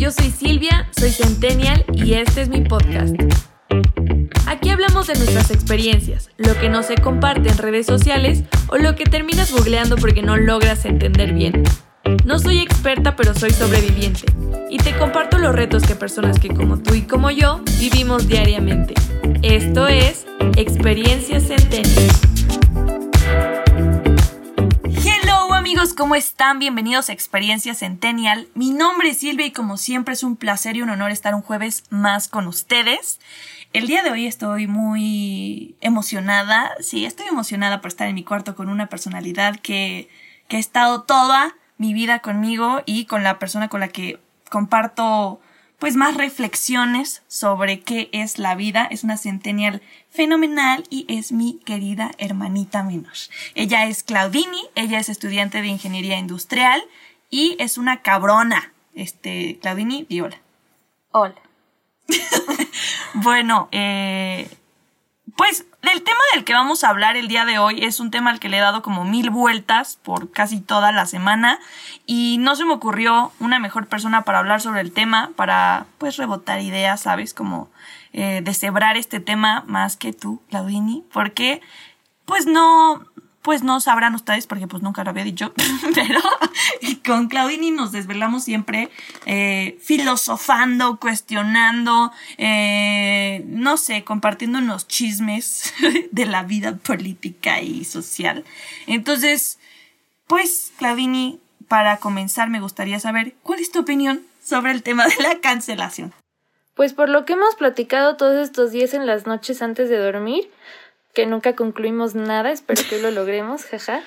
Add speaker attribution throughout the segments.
Speaker 1: Yo soy Silvia, soy Centennial y este es mi podcast. Aquí hablamos de nuestras experiencias, lo que no se comparte en redes sociales o lo que terminas googleando porque no logras entender bien. No soy experta, pero soy sobreviviente. Y te comparto los retos que personas que como tú y como yo vivimos diariamente. Esto es Experiencias Centennial. Amigos, ¿cómo están? Bienvenidos a Experiencia Centennial. Mi nombre es Silvia y como siempre es un placer y un honor estar un jueves más con ustedes. El día de hoy estoy muy emocionada, sí, estoy emocionada por estar en mi cuarto con una personalidad que, que ha estado toda mi vida conmigo y con la persona con la que comparto pues más reflexiones sobre qué es la vida. Es una centennial fenomenal y es mi querida hermanita menor. Ella es Claudini, ella es estudiante de ingeniería industrial y es una cabrona. Este, Claudini, di hola.
Speaker 2: Hola.
Speaker 1: bueno, eh, pues el tema del que vamos a hablar el día de hoy es un tema al que le he dado como mil vueltas por casi toda la semana y no se me ocurrió una mejor persona para hablar sobre el tema, para pues rebotar ideas, ¿sabes? Como eh, deshebrar este tema más que tú, Claudini, porque pues no, pues no sabrán ustedes porque pues nunca lo había dicho, pero con Claudini nos desvelamos siempre eh, filosofando, cuestionando, eh, no sé, compartiendo unos chismes de la vida política y social. Entonces, pues Claudini, para comenzar me gustaría saber cuál es tu opinión sobre el tema de la cancelación.
Speaker 2: Pues por lo que hemos platicado todos estos días en las noches antes de dormir, que nunca concluimos nada, espero que lo logremos, jaja.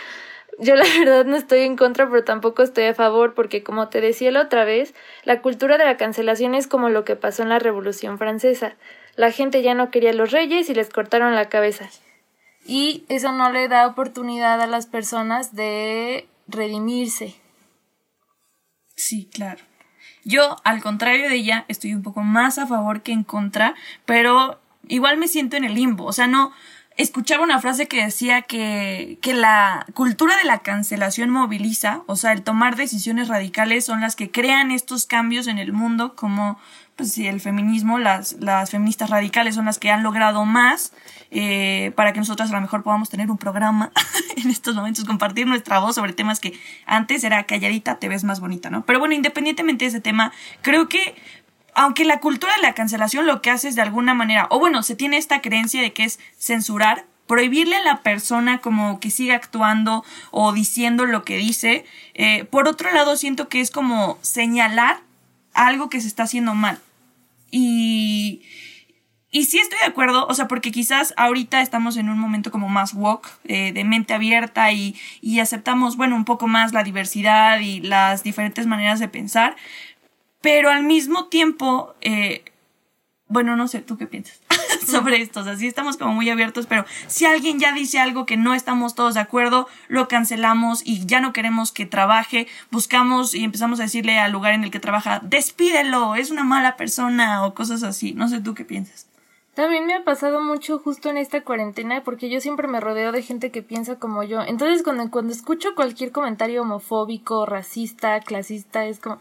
Speaker 2: Yo la verdad no estoy en contra, pero tampoco estoy a favor, porque como te decía la otra vez, la cultura de la cancelación es como lo que pasó en la Revolución Francesa. La gente ya no quería a los reyes y les cortaron la cabeza. Y eso no le da oportunidad a las personas de redimirse.
Speaker 1: Sí, claro. Yo, al contrario de ella, estoy un poco más a favor que en contra, pero igual me siento en el limbo. O sea, no, escuchaba una frase que decía que, que la cultura de la cancelación moviliza, o sea, el tomar decisiones radicales son las que crean estos cambios en el mundo, como pues el feminismo, las, las feministas radicales son las que han logrado más eh, para que nosotras a lo mejor podamos tener un programa en estos momentos, compartir nuestra voz sobre temas que antes era calladita, te ves más bonita, ¿no? Pero bueno, independientemente de ese tema, creo que aunque la cultura de la cancelación lo que hace es de alguna manera, o bueno, se tiene esta creencia de que es censurar, prohibirle a la persona como que siga actuando o diciendo lo que dice. Eh, por otro lado, siento que es como señalar algo que se está haciendo mal. Y, y sí estoy de acuerdo, o sea, porque quizás ahorita estamos en un momento como más woke, eh, de mente abierta y, y aceptamos, bueno, un poco más la diversidad y las diferentes maneras de pensar, pero al mismo tiempo, eh, bueno, no sé, ¿tú qué piensas sobre esto? O sea, sí estamos como muy abiertos, pero si alguien ya dice algo que no estamos todos de acuerdo, lo cancelamos y ya no queremos que trabaje, buscamos y empezamos a decirle al lugar en el que trabaja, despídelo, es una mala persona o cosas así. No sé, ¿tú qué piensas?
Speaker 2: También me ha pasado mucho justo en esta cuarentena porque yo siempre me rodeo de gente que piensa como yo. Entonces cuando, cuando escucho cualquier comentario homofóbico, racista, clasista, es como,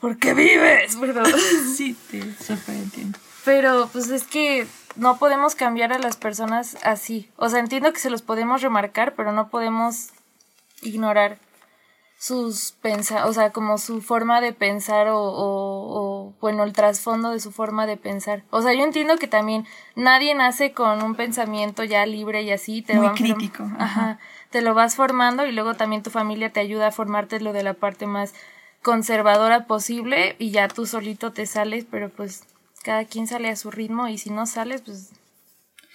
Speaker 2: ¿por qué vives? Perdón.
Speaker 1: sí, te súper entiendo.
Speaker 2: Pero pues es que no podemos cambiar a las personas así. O sea, entiendo que se los podemos remarcar, pero no podemos ignorar sus pensa o sea, como su forma de pensar o, o, bueno, el trasfondo de su forma de pensar. O sea, yo entiendo que también nadie nace con un pensamiento ya libre y así.
Speaker 1: Te Muy crítico.
Speaker 2: Ajá. Te lo vas formando y luego también tu familia te ayuda a formarte lo de la parte más conservadora posible y ya tú solito te sales, pero pues cada quien sale a su ritmo y si no sales, pues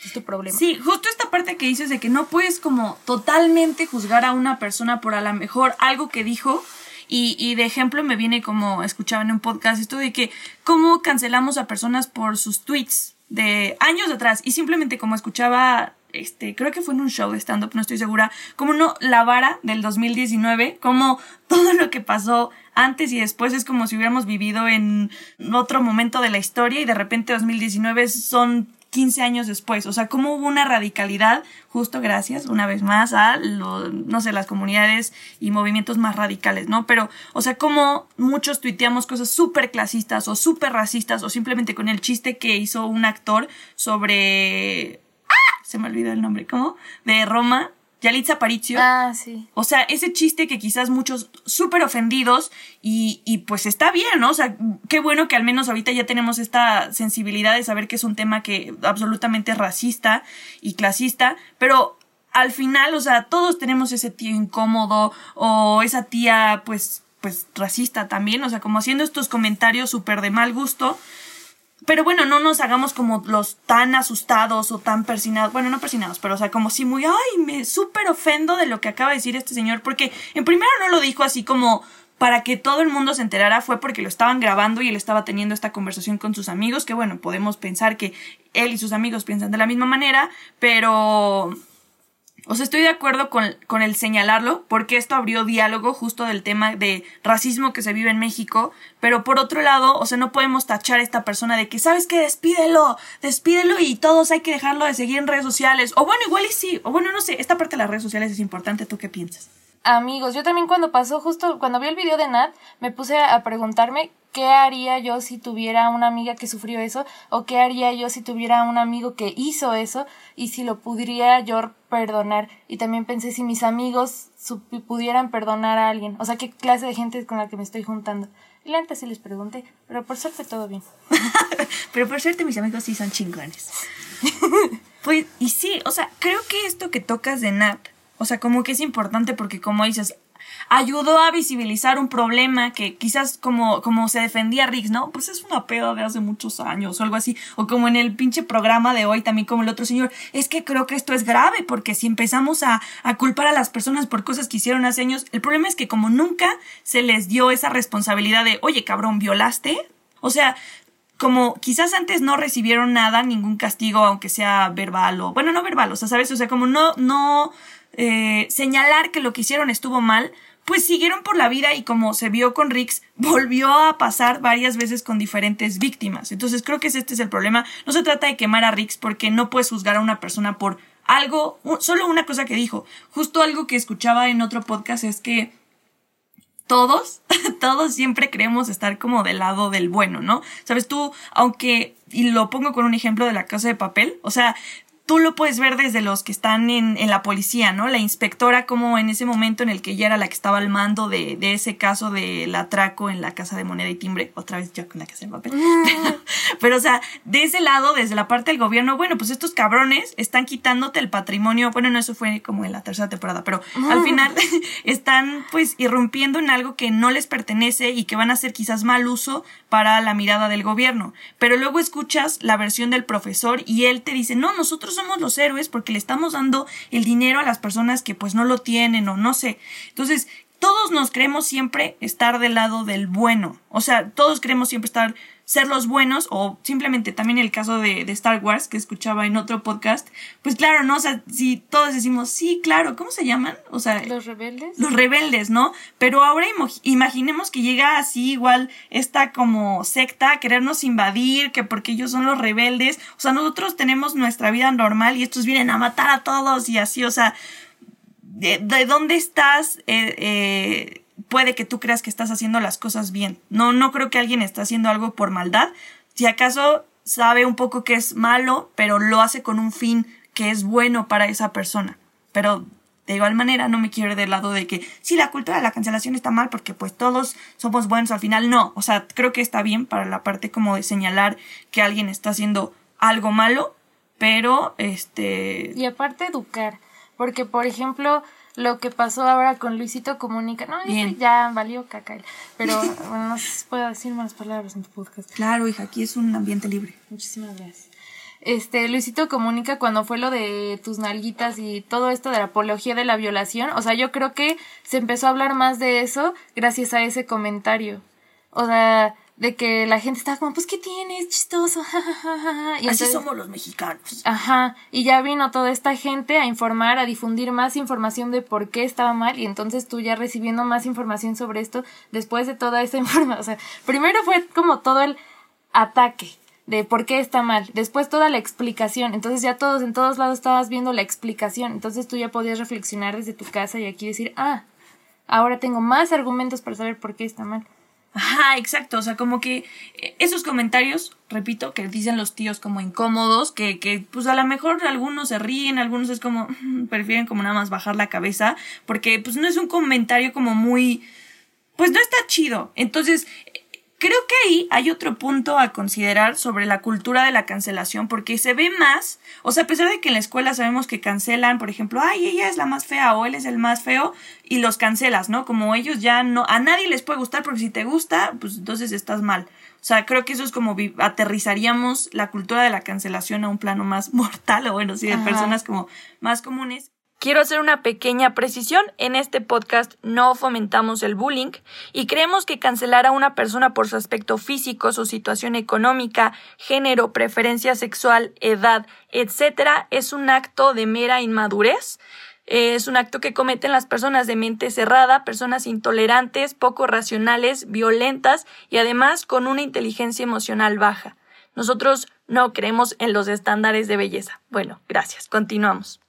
Speaker 2: es problema.
Speaker 1: Sí, justo esta parte que dices de que no puedes como totalmente juzgar a una persona por a lo mejor algo que dijo. Y, y de ejemplo me viene como escuchaba en un podcast esto de que cómo cancelamos a personas por sus tweets de años atrás y simplemente como escuchaba este, creo que fue en un show de stand-up, no estoy segura, como no, la vara del 2019, como todo lo que pasó antes y después es como si hubiéramos vivido en otro momento de la historia y de repente 2019 son 15 años después. O sea, cómo hubo una radicalidad, justo gracias, una vez más, a, lo, no sé, las comunidades y movimientos más radicales, ¿no? Pero, o sea, cómo muchos tuiteamos cosas súper clasistas o súper racistas o simplemente con el chiste que hizo un actor sobre... ¡Ah! Se me olvidó el nombre, ¿cómo? De Roma, Yalitza Aparicio.
Speaker 2: Ah, sí.
Speaker 1: O sea, ese chiste que quizás muchos súper ofendidos y, y pues está bien, ¿no? O sea, qué bueno que al menos ahorita ya tenemos esta sensibilidad de saber que es un tema que absolutamente racista y clasista, pero al final, o sea, todos tenemos ese tío incómodo o esa tía pues pues racista también, o sea, como haciendo estos comentarios súper de mal gusto pero bueno, no nos hagamos como los tan asustados o tan persinados. Bueno, no persinados, pero o sea, como si muy, ay, me súper ofendo de lo que acaba de decir este señor. Porque en primero no lo dijo así como para que todo el mundo se enterara, fue porque lo estaban grabando y él estaba teniendo esta conversación con sus amigos. Que bueno, podemos pensar que él y sus amigos piensan de la misma manera, pero o sea, estoy de acuerdo con, con, el señalarlo, porque esto abrió diálogo justo del tema de racismo que se vive en México, pero por otro lado, o sea, no podemos tachar a esta persona de que, ¿sabes qué? Despídelo, despídelo y todos hay que dejarlo de seguir en redes sociales. O bueno, igual y sí, o bueno, no sé, esta parte de las redes sociales es importante, ¿tú qué piensas?
Speaker 2: Amigos, yo también cuando pasó, justo cuando vi el video de Nat, me puse a preguntarme qué haría yo si tuviera una amiga que sufrió eso, o qué haría yo si tuviera un amigo que hizo eso, y si lo pudiera yo perdonar. Y también pensé si mis amigos pudieran perdonar a alguien, o sea, qué clase de gente con la que me estoy juntando. Y la antes sí les pregunté, pero por suerte todo bien.
Speaker 1: pero por suerte mis amigos sí son chingones. pues, y sí, o sea, creo que esto que tocas de Nat, o sea, como que es importante porque como dices, ayudó a visibilizar un problema que quizás como, como se defendía Riggs, ¿no? Pues es una peda de hace muchos años o algo así. O como en el pinche programa de hoy también como el otro señor. Es que creo que esto es grave porque si empezamos a, a culpar a las personas por cosas que hicieron hace años, el problema es que como nunca se les dio esa responsabilidad de, oye cabrón, ¿violaste? O sea, como quizás antes no recibieron nada, ningún castigo, aunque sea verbal o, bueno, no verbal, o sea, ¿sabes? O sea, como no, no, eh, señalar que lo que hicieron estuvo mal, pues siguieron por la vida y como se vio con Rix, volvió a pasar varias veces con diferentes víctimas. Entonces creo que este es el problema. No se trata de quemar a Rix porque no puedes juzgar a una persona por algo, solo una cosa que dijo. Justo algo que escuchaba en otro podcast es que todos, todos siempre creemos estar como del lado del bueno, ¿no? Sabes, tú, aunque, y lo pongo con un ejemplo de la casa de papel, o sea, tú lo puedes ver desde los que están en, en, la policía, ¿no? La inspectora como en ese momento en el que ella era la que estaba al mando de, de ese caso del atraco en la casa de moneda y timbre, otra vez yo con la casa de papel. Pero, pero, o sea, de ese lado, desde la parte del gobierno, bueno, pues estos cabrones están quitándote el patrimonio, bueno, no, eso fue como en la tercera temporada, pero al final están pues irrumpiendo en algo que no les pertenece y que van a hacer quizás mal uso para la mirada del gobierno. Pero luego escuchas la versión del profesor y él te dice, no, nosotros somos los héroes porque le estamos dando el dinero a las personas que pues no lo tienen o no sé. Entonces, todos nos creemos siempre estar del lado del bueno. O sea, todos queremos siempre estar ser los buenos o simplemente también el caso de, de, Star Wars que escuchaba en otro podcast, pues claro, ¿no? O sea, si todos decimos, sí, claro, ¿cómo se llaman? O sea,
Speaker 2: los rebeldes.
Speaker 1: Los rebeldes, ¿no? Pero ahora imaginemos que llega así igual esta como secta a querernos invadir, que porque ellos son los rebeldes, o sea, nosotros tenemos nuestra vida normal y estos vienen a matar a todos y así, o sea, ¿de, de dónde estás? eh, eh puede que tú creas que estás haciendo las cosas bien. No, no creo que alguien esté haciendo algo por maldad. Si acaso sabe un poco que es malo, pero lo hace con un fin que es bueno para esa persona. Pero de igual manera no me quiero ir del lado de que sí, la cultura de la cancelación está mal porque pues todos somos buenos al final. No, o sea, creo que está bien para la parte como de señalar que alguien está haciendo algo malo, pero este...
Speaker 2: Y aparte educar, porque por ejemplo lo que pasó ahora con Luisito Comunica. No, Bien. ya valió caca. Pero bueno, no puedo decir más palabras en tu podcast.
Speaker 1: Claro, hija, aquí es un ambiente libre.
Speaker 2: Muchísimas gracias. Este, Luisito Comunica cuando fue lo de tus nalguitas y todo esto de la apología de la violación, o sea, yo creo que se empezó a hablar más de eso gracias a ese comentario. O sea, de que la gente estaba como, pues, ¿qué tienes? Chistoso,
Speaker 1: Y Así somos los mexicanos.
Speaker 2: Ajá, y ya vino toda esta gente a informar, a difundir más información de por qué estaba mal, y entonces tú ya recibiendo más información sobre esto, después de toda esa información, o sea, primero fue como todo el ataque, de por qué está mal. Después toda la explicación. Entonces ya todos, en todos lados estabas viendo la explicación. Entonces tú ya podías reflexionar desde tu casa y aquí decir, ah, ahora tengo más argumentos para saber por qué está mal.
Speaker 1: Ajá, exacto. O sea, como que eh, esos comentarios, repito, que dicen los tíos como incómodos, que, que pues a lo mejor algunos se ríen, algunos es como, prefieren como nada más bajar la cabeza, porque pues no es un comentario como muy, pues no está chido. Entonces, Creo que ahí hay otro punto a considerar sobre la cultura de la cancelación, porque se ve más, o sea, a pesar de que en la escuela sabemos que cancelan, por ejemplo, ay, ella es la más fea o él es el más feo, y los cancelas, ¿no? Como ellos ya no, a nadie les puede gustar, porque si te gusta, pues entonces estás mal. O sea, creo que eso es como aterrizaríamos la cultura de la cancelación a un plano más mortal, o bueno, sí, de personas como más comunes.
Speaker 3: Quiero hacer una pequeña precisión. En este podcast no fomentamos el bullying y creemos que cancelar a una persona por su aspecto físico, su situación económica, género, preferencia sexual, edad, etc. es un acto de mera inmadurez. Es un acto que cometen las personas de mente cerrada, personas intolerantes, poco racionales, violentas y además con una inteligencia emocional baja. Nosotros no creemos en los estándares de belleza. Bueno, gracias. Continuamos.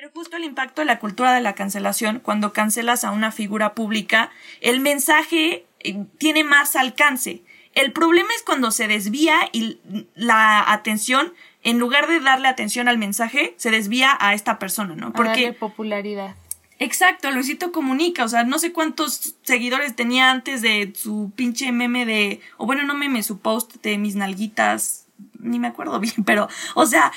Speaker 1: Pero justo el impacto de la cultura de la cancelación, cuando cancelas a una figura pública, el mensaje eh, tiene más alcance. El problema es cuando se desvía y la atención, en lugar de darle atención al mensaje, se desvía a esta persona, ¿no?
Speaker 2: Porque popularidad.
Speaker 1: Exacto, Luisito comunica, o sea, no sé cuántos seguidores tenía antes de su pinche meme de, o bueno, no meme, su post de mis nalguitas, ni me acuerdo bien, pero, o sea,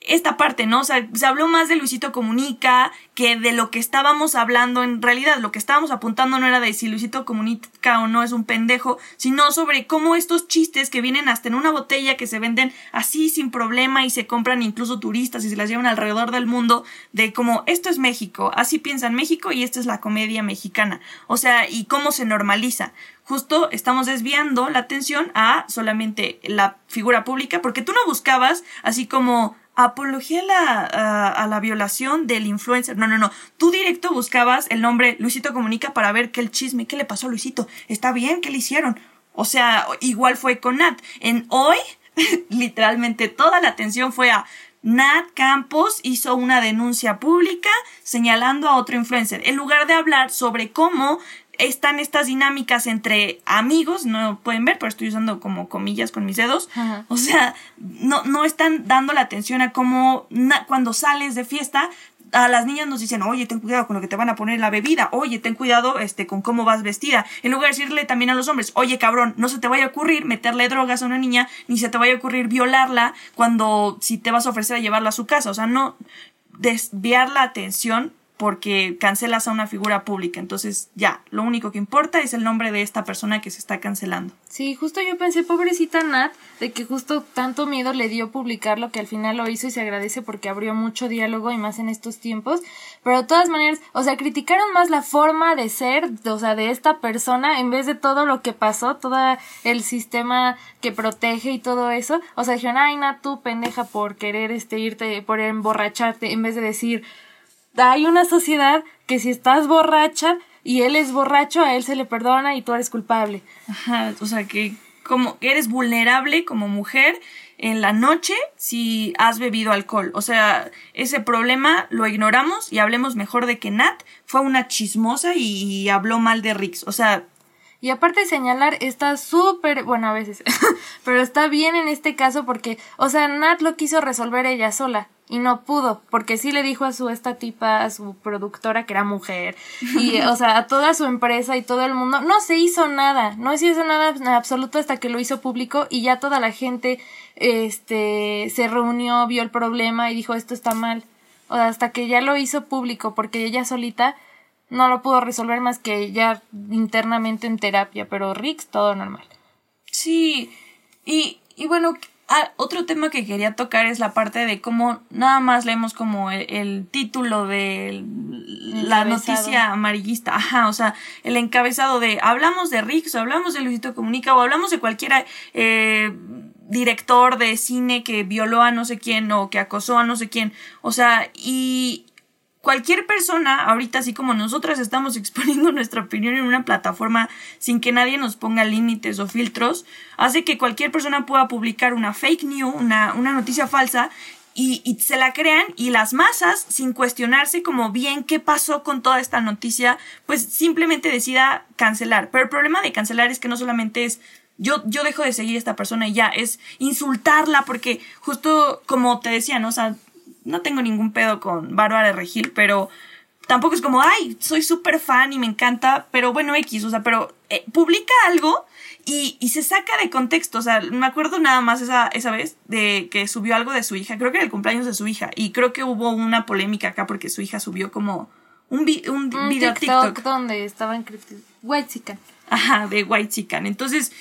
Speaker 1: esta parte, ¿no? O sea, se habló más de Luisito Comunica que de lo que estábamos hablando. En realidad, lo que estábamos apuntando no era de si Luisito Comunica o no es un pendejo, sino sobre cómo estos chistes que vienen hasta en una botella que se venden así sin problema y se compran incluso turistas y se las llevan alrededor del mundo, de como esto es México, así piensan México y esta es la comedia mexicana. O sea, y cómo se normaliza justo estamos desviando la atención a solamente la figura pública, porque tú no buscabas así como apología a la, a, la violación del influencer. No, no, no. Tú directo buscabas el nombre Luisito Comunica para ver qué el chisme, qué le pasó a Luisito. ¿Está bien? ¿Qué le hicieron? O sea, igual fue con Nat. En hoy, literalmente toda la atención fue a Nat Campos hizo una denuncia pública señalando a otro influencer, en lugar de hablar sobre cómo están estas dinámicas entre amigos, no pueden ver, pero estoy usando como comillas con mis dedos. O sea, no, no están dando la atención a cómo cuando sales de fiesta, a las niñas nos dicen, oye, ten cuidado con lo que te van a poner en la bebida, oye, ten cuidado este, con cómo vas vestida. En lugar de decirle también a los hombres, oye, cabrón, no se te vaya a ocurrir meterle drogas a una niña, ni se te vaya a ocurrir violarla cuando si te vas a ofrecer a llevarla a su casa. O sea, no desviar la atención porque cancelas a una figura pública. Entonces, ya, lo único que importa es el nombre de esta persona que se está cancelando.
Speaker 2: Sí, justo yo pensé, pobrecita Nat, de que justo tanto miedo le dio publicarlo que al final lo hizo y se agradece porque abrió mucho diálogo y más en estos tiempos. Pero de todas maneras, o sea, criticaron más la forma de ser, o sea, de esta persona en vez de todo lo que pasó, todo el sistema que protege y todo eso. O sea, dijeron, ay, Nat, tú pendeja por querer este irte, por emborracharte, en vez de decir, hay una sociedad que si estás borracha y él es borracho, a él se le perdona y tú eres culpable.
Speaker 1: Ajá, o sea que como eres vulnerable como mujer en la noche si has bebido alcohol. O sea, ese problema lo ignoramos y hablemos mejor de que Nat fue una chismosa y, habló mal de Rix. O sea,
Speaker 2: y aparte de señalar, está súper, bueno, a veces, pero está bien en este caso porque, o sea, Nat lo quiso resolver ella sola y no pudo, porque sí le dijo a su esta tipa, a su productora que era mujer, y o sea, a toda su empresa y todo el mundo, no se hizo nada, no se hizo nada en absoluto hasta que lo hizo público y ya toda la gente este se reunió, vio el problema y dijo esto está mal. O sea, hasta que ya lo hizo público, porque ella solita no lo pudo resolver más que ya internamente en terapia, pero Rix todo normal.
Speaker 1: Sí, y, y bueno, Ah, otro tema que quería tocar es la parte de cómo nada más leemos como el, título de la noticia amarillista. Ajá, o sea, el encabezado de hablamos de Rix o hablamos de Luisito Comunica o hablamos de cualquier eh, director de cine que violó a no sé quién o que acosó a no sé quién. O sea, y cualquier persona, ahorita así como nosotras estamos exponiendo nuestra opinión en una plataforma sin que nadie nos ponga límites o filtros, hace que cualquier persona pueda publicar una fake news, una, una noticia falsa, y, se la crean y las masas, sin cuestionarse como bien qué pasó con toda esta noticia, pues simplemente decida cancelar. Pero el problema de cancelar es que no solamente es yo, yo dejo de seguir a esta persona y ya, es insultarla porque justo como te decía, ¿no? O no tengo ningún pedo con Bárbara Regil, pero tampoco es como, ay, soy súper fan y me encanta, pero bueno, X, o sea, pero eh, publica algo y, y, se saca de contexto, o sea, me acuerdo nada más esa, esa vez de que subió algo de su hija, creo que era el cumpleaños de su hija, y creo que hubo una polémica acá porque su hija subió como un, vi un,
Speaker 2: un
Speaker 1: video
Speaker 2: TikTok,
Speaker 1: TikTok.
Speaker 2: donde estaban White Chicken.
Speaker 1: Ajá, de White Chicken. Entonces,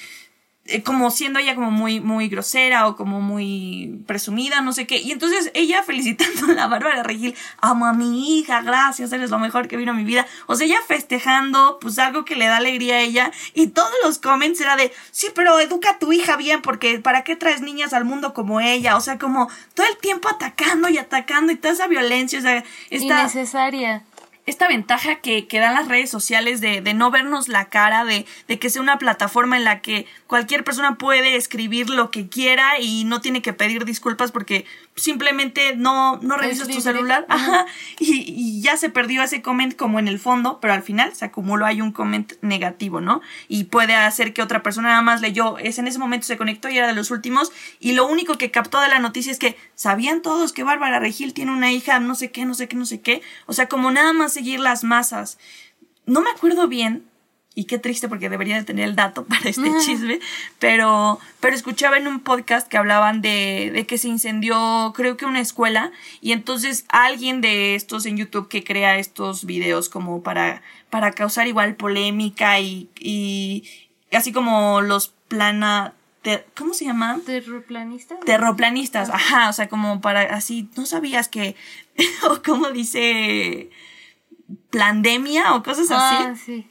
Speaker 1: como siendo ella como muy, muy grosera o como muy presumida, no sé qué. Y entonces ella felicitando a la Bárbara Regil, amo a mi hija, gracias, eres lo mejor que vino a mi vida. O sea, ella festejando, pues algo que le da alegría a ella. Y todos los comments era de, sí, pero educa a tu hija bien, porque ¿para qué traes niñas al mundo como ella? O sea, como todo el tiempo atacando y atacando y toda esa violencia, o sea, está...
Speaker 2: Innecesaria
Speaker 1: esta ventaja que, que, dan las redes sociales de, de no vernos la cara, de, de, que sea una plataforma en la que cualquier persona puede escribir lo que quiera y no tiene que pedir disculpas porque simplemente no, no revisas tu celular. Ajá. Y, y, ya se perdió ese comment como en el fondo, pero al final se acumuló ahí un comment negativo, ¿no? Y puede hacer que otra persona nada más leyó, es en ese momento se conectó y era de los últimos, y lo único que captó de la noticia es que sabían todos que Bárbara Regil tiene una hija, no sé qué, no sé qué, no sé qué. O sea, como nada más seguir las masas. No me acuerdo bien, y qué triste porque debería de tener el dato para este chisme, pero, pero escuchaba en un podcast que hablaban de, de, que se incendió, creo que una escuela, y entonces alguien de estos en YouTube que crea estos videos como para, para causar igual polémica y, y así como los plana, ¿Cómo se llama?
Speaker 2: Terroplanistas.
Speaker 1: Terroplanistas, ajá, o sea, como para así, no sabías que, o como dice, plandemia o cosas así.
Speaker 2: Ah, sí.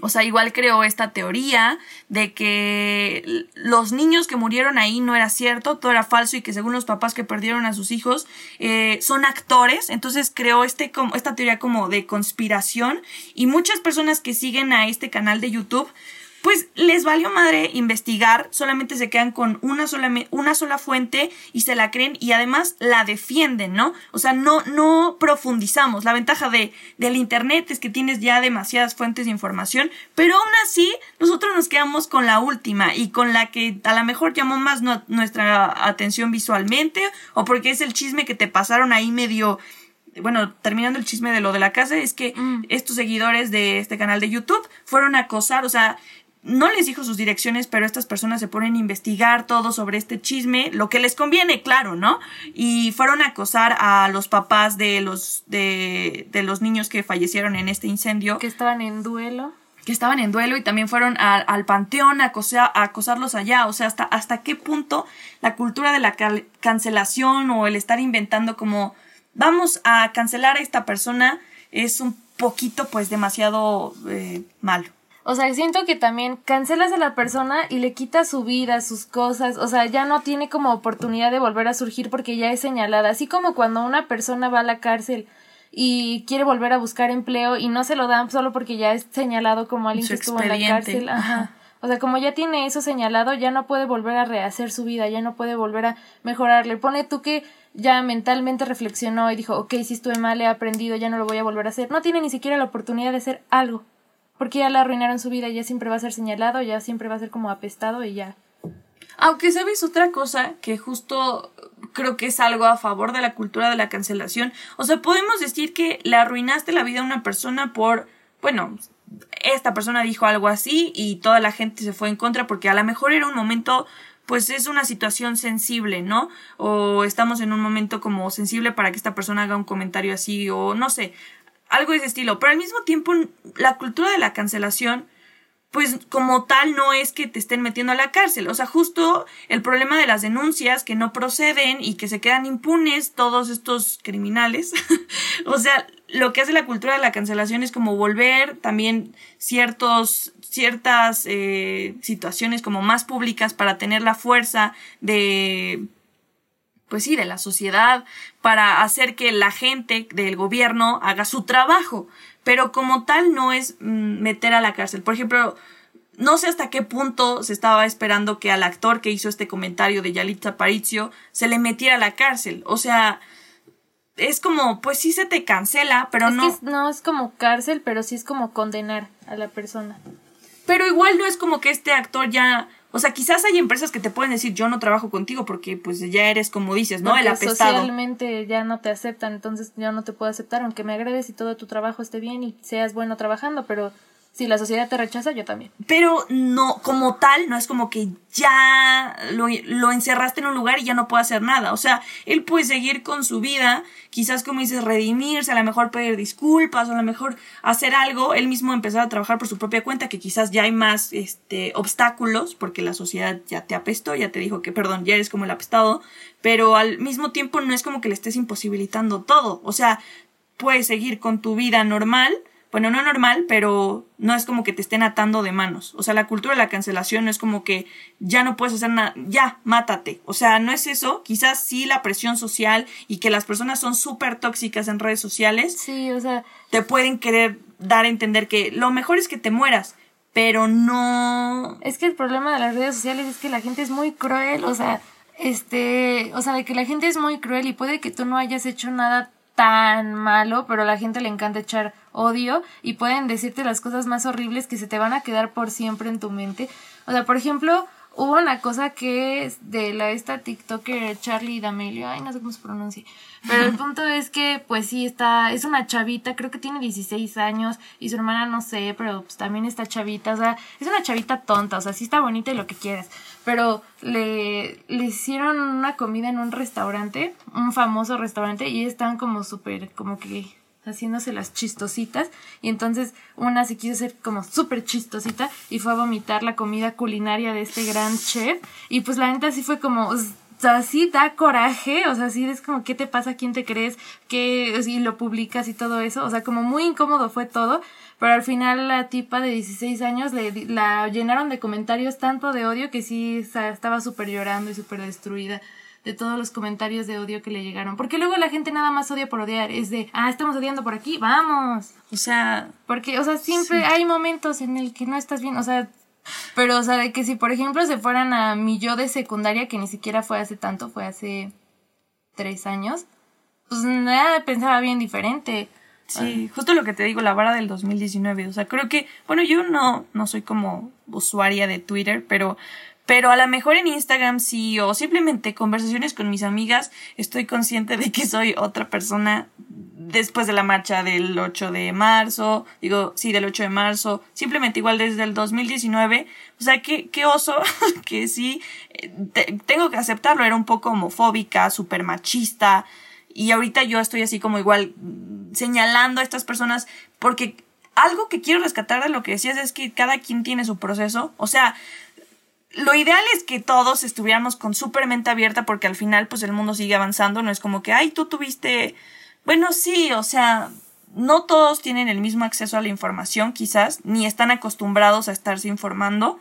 Speaker 1: O sea, igual creó esta teoría de que los niños que murieron ahí no era cierto, todo era falso y que según los papás que perdieron a sus hijos eh, son actores. Entonces creó este, como, esta teoría como de conspiración y muchas personas que siguen a este canal de YouTube pues les valió madre investigar, solamente se quedan con una sola, una sola fuente y se la creen y además la defienden, ¿no? O sea, no, no profundizamos. La ventaja de, del Internet es que tienes ya demasiadas fuentes de información, pero aún así nosotros nos quedamos con la última y con la que a lo mejor llamó más no, nuestra atención visualmente o porque es el chisme que te pasaron ahí medio bueno, terminando el chisme de lo de la casa, es que mm. estos seguidores de este canal de YouTube fueron a acosar, o sea, no les dijo sus direcciones, pero estas personas se ponen a investigar todo sobre este chisme, lo que les conviene, claro, ¿no? Y fueron a acosar a los papás de los, de, de los niños que fallecieron en este incendio.
Speaker 2: Que estaban en duelo.
Speaker 1: Que estaban en duelo y también fueron a, al panteón a, acosar, a, acosarlos allá. O sea, hasta, hasta qué punto la cultura de la cancelación o el estar inventando como vamos a cancelar a esta persona es un poquito, pues, demasiado eh, malo.
Speaker 2: O sea, siento que también cancelas a la persona y le quitas su vida, sus cosas, o sea, ya no tiene como oportunidad de volver a surgir porque ya es señalada. Así como cuando una persona va a la cárcel y quiere volver a buscar empleo y no se lo dan solo porque ya es señalado como alguien que estuvo en la cárcel. Ajá. O sea, como ya tiene eso señalado, ya no puede volver a rehacer su vida, ya no puede volver a mejorarle. Pone tú que ya mentalmente reflexionó y dijo, ok, si estuve mal, he aprendido, ya no lo voy a volver a hacer. No tiene ni siquiera la oportunidad de hacer algo porque ya la arruinaron su vida, ya siempre va a ser señalado, ya siempre va a ser como apestado y ya.
Speaker 1: Aunque sabes otra cosa que justo creo que es algo a favor de la cultura de la cancelación. O sea, podemos decir que le arruinaste la vida a una persona por, bueno, esta persona dijo algo así y toda la gente se fue en contra porque a lo mejor era un momento pues es una situación sensible, ¿no? O estamos en un momento como sensible para que esta persona haga un comentario así o no sé algo de ese estilo. Pero al mismo tiempo, la cultura de la cancelación, pues como tal no es que te estén metiendo a la cárcel. O sea, justo el problema de las denuncias que no proceden y que se quedan impunes todos estos criminales. o sea, lo que hace la cultura de la cancelación es como volver también ciertos ciertas eh, situaciones como más públicas para tener la fuerza de pues sí, de la sociedad, para hacer que la gente del gobierno haga su trabajo. Pero como tal no es mm, meter a la cárcel. Por ejemplo, no sé hasta qué punto se estaba esperando que al actor que hizo este comentario de Yalitza Aparicio se le metiera a la cárcel. O sea, es como, pues sí se te cancela, pero
Speaker 2: Es
Speaker 1: no.
Speaker 2: que es- no es como cárcel, pero sí es como condenar a la persona.
Speaker 1: Pero igual no es como que este actor ya. O sea, quizás hay empresas que te pueden decir yo no trabajo contigo porque pues ya eres como dices, ¿no? El apestado.
Speaker 2: socialmente ya no te aceptan, entonces yo no te puedo aceptar, aunque me agrades y todo tu trabajo esté bien y seas bueno trabajando, pero si la sociedad te rechaza, yo también.
Speaker 1: Pero no, como tal, no es como que ya lo, lo encerraste en un lugar y ya no puede hacer nada. O sea, él puede seguir con su vida, quizás como dices, redimirse, a lo mejor pedir disculpas, o a lo mejor hacer algo, él mismo empezar a trabajar por su propia cuenta, que quizás ya hay más este, obstáculos, porque la sociedad ya te apestó, ya te dijo que, perdón, ya eres como el apestado, pero al mismo tiempo no es como que le estés imposibilitando todo. O sea, puedes seguir con tu vida normal, bueno, no normal, pero no es como que te estén atando de manos. O sea, la cultura de la cancelación no es como que ya no puedes hacer nada, ya, mátate. O sea, no es eso. Quizás sí la presión social y que las personas son súper tóxicas en redes sociales
Speaker 2: Sí, o sea,
Speaker 1: te pueden querer dar a entender que lo mejor es que te mueras, pero no...
Speaker 2: es que el problema de las redes sociales es que la gente es muy cruel, o sea, este, o sea, de que la gente es muy cruel y puede que tú no hayas hecho nada tan malo, pero a la gente le encanta echar odio y pueden decirte las cosas más horribles que se te van a quedar por siempre en tu mente. O sea, por ejemplo, hubo una cosa que es de la esta TikToker Charlie D'Amelio, ay, no sé cómo se pronuncia. Pero el punto es que, pues sí, está, es una chavita, creo que tiene 16 años, y su hermana no sé, pero pues también está chavita, o sea, es una chavita tonta, o sea, sí está bonita y lo que quieras. Pero le, le hicieron una comida en un restaurante, un famoso restaurante, y están como súper, como que haciéndose las chistositas. Y entonces una se quiso hacer como súper chistosita y fue a vomitar la comida culinaria de este gran chef. Y pues la neta sí fue como o sea, sí da coraje, o sea, sí es como, ¿qué te pasa? ¿Quién te crees? que Y lo publicas y todo eso, o sea, como muy incómodo fue todo, pero al final la tipa de 16 años le, la llenaron de comentarios tanto de odio que sí estaba súper llorando y súper destruida de todos los comentarios de odio que le llegaron. Porque luego la gente nada más odia por odiar, es de, ah, estamos odiando por aquí, vamos.
Speaker 1: O sea,
Speaker 2: Porque, o sea, siempre hay momentos en el que no estás bien, o sea, pero, o sea, de que si, por ejemplo, se fueran a mi yo de secundaria, que ni siquiera fue hace tanto, fue hace tres años, pues nada, pensaba bien diferente.
Speaker 1: Sí, justo lo que te digo, la vara del 2019. O sea, creo que, bueno, yo no, no soy como usuaria de Twitter, pero, pero a lo mejor en Instagram sí, o simplemente conversaciones con mis amigas, estoy consciente de que soy otra persona después de la marcha del 8 de marzo, digo, sí, del 8 de marzo, simplemente igual desde el 2019. O sea, qué, qué oso que sí, te- tengo que aceptarlo, era un poco homofóbica, súper machista. Y ahorita yo estoy así como igual señalando a estas personas porque algo que quiero rescatar de lo que decías es que cada quien tiene su proceso. O sea, lo ideal es que todos estuviéramos con súper mente abierta porque al final pues el mundo sigue avanzando. No es como que, ay, tú tuviste... Bueno, sí, o sea, no todos tienen el mismo acceso a la información quizás, ni están acostumbrados a estarse informando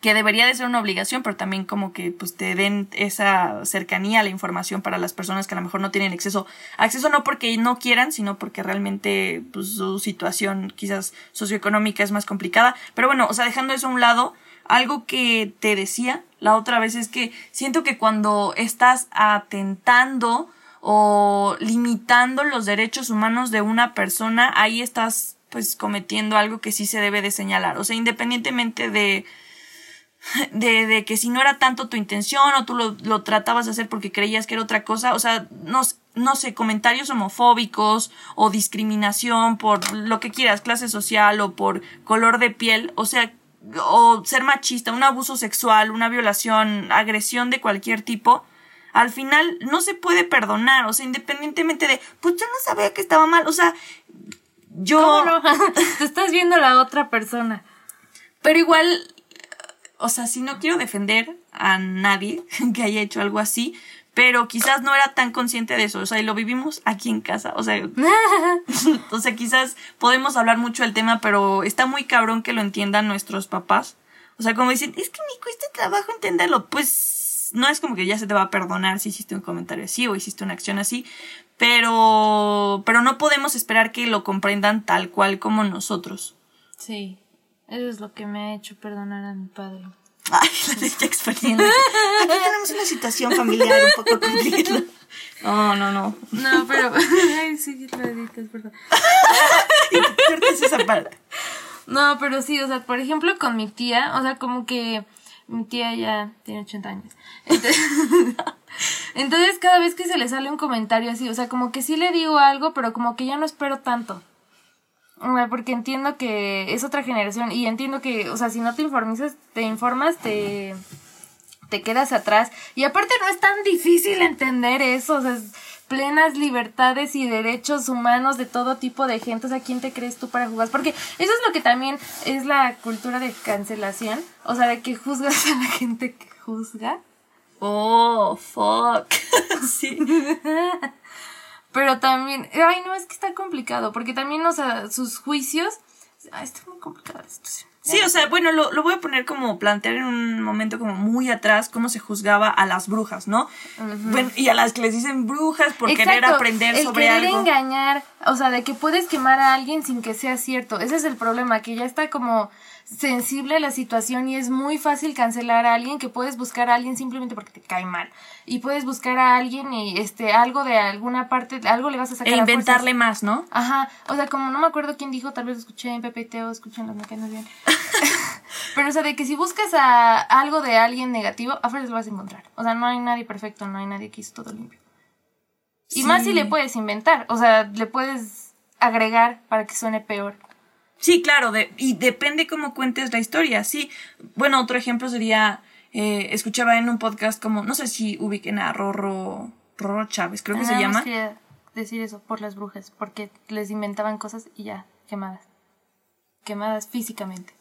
Speaker 1: que debería de ser una obligación, pero también como que pues te den esa cercanía a la información para las personas que a lo mejor no tienen acceso. Acceso no porque no quieran, sino porque realmente pues, su situación quizás socioeconómica es más complicada. Pero bueno, o sea, dejando eso a un lado, algo que te decía la otra vez es que siento que cuando estás atentando o limitando los derechos humanos de una persona, ahí estás pues cometiendo algo que sí se debe de señalar. O sea, independientemente de de, de que si no era tanto tu intención o tú lo, lo tratabas de hacer porque creías que era otra cosa, o sea, no, no sé, comentarios homofóbicos o discriminación por lo que quieras, clase social o por color de piel, o sea, o ser machista, un abuso sexual, una violación, agresión de cualquier tipo, al final no se puede perdonar, o sea, independientemente de, pues yo no sabía que estaba mal, o sea, yo...
Speaker 2: ¿Cómo no? Te estás viendo a la otra persona.
Speaker 1: Pero igual, o sea, si no quiero defender a nadie que haya hecho algo así, pero quizás no era tan consciente de eso, o sea, y lo vivimos aquí en casa, o sea, o sea, quizás podemos hablar mucho del tema, pero está muy cabrón que lo entiendan nuestros papás. O sea, como dicen, es que me cuesta trabajo entenderlo, pues no es como que ya se te va a perdonar si hiciste un comentario así o hiciste una acción así, pero, pero no podemos esperar que lo comprendan tal cual como nosotros.
Speaker 2: Sí, eso es lo que me ha hecho perdonar a mi padre.
Speaker 1: Ay, la de Jack Aquí tenemos una situación familiar un poco complicada. No, no, no.
Speaker 2: No, pero. Ay, sí, lo editas, perdón.
Speaker 1: Cortas esa parte.
Speaker 2: No, pero sí, o sea, por ejemplo, con mi tía, o sea, como que mi tía ya tiene 80 años. Entonces, entonces, cada vez que se le sale un comentario así, o sea, como que sí le digo algo, pero como que ya no espero tanto. Porque entiendo que es otra generación y entiendo que, o sea, si no te informas, te informas, te, te quedas atrás. Y aparte no es tan difícil entender eso, o sea, es plenas libertades y derechos humanos de todo tipo de gente. O sea, ¿quién te crees tú para jugar? Porque eso es lo que también es la cultura de cancelación. O sea, de que juzgas a la gente que juzga.
Speaker 1: Oh, fuck. sí.
Speaker 2: Pero también, ay, no, es que está complicado, porque también, o sea, sus juicios, ay, está muy complicada la situación.
Speaker 1: Sí, o sea, bueno, lo, lo voy a poner como plantear en un momento como muy atrás cómo se juzgaba a las brujas, ¿no? bueno, y a las que les dicen brujas por querer aprender
Speaker 2: el
Speaker 1: sobre
Speaker 2: querer
Speaker 1: algo.
Speaker 2: engañar, o sea, de que puedes quemar a alguien sin que sea cierto. Ese es el problema, que ya está como sensible la situación y es muy fácil cancelar a alguien que puedes buscar a alguien simplemente porque te cae mal y puedes buscar a alguien y este algo de alguna parte algo le vas a sacar
Speaker 1: E
Speaker 2: a
Speaker 1: inventarle más, ¿no?
Speaker 2: Ajá, o sea, como no me acuerdo quién dijo, tal vez lo escuché en PPT o escuché en las máquinas bien. Pero o sea, de que si buscas a algo de alguien negativo, afuera lo vas a encontrar. O sea, no hay nadie perfecto, no hay nadie que hizo todo limpio. Y
Speaker 1: Sí.
Speaker 2: más si le puedes inventar, o sea, le puedes agregar para que suene peor.
Speaker 1: Sí, claro, de, y depende cómo cuentes la historia, sí. Bueno, otro ejemplo sería, eh, escuchaba en un podcast como, no sé si ubiquen a Rorro, Rorro Chávez, creo que se
Speaker 2: Nada más
Speaker 1: llama.
Speaker 2: quería decir eso por las brujas, porque les inventaban cosas y ya, quemadas. Quemadas físicamente.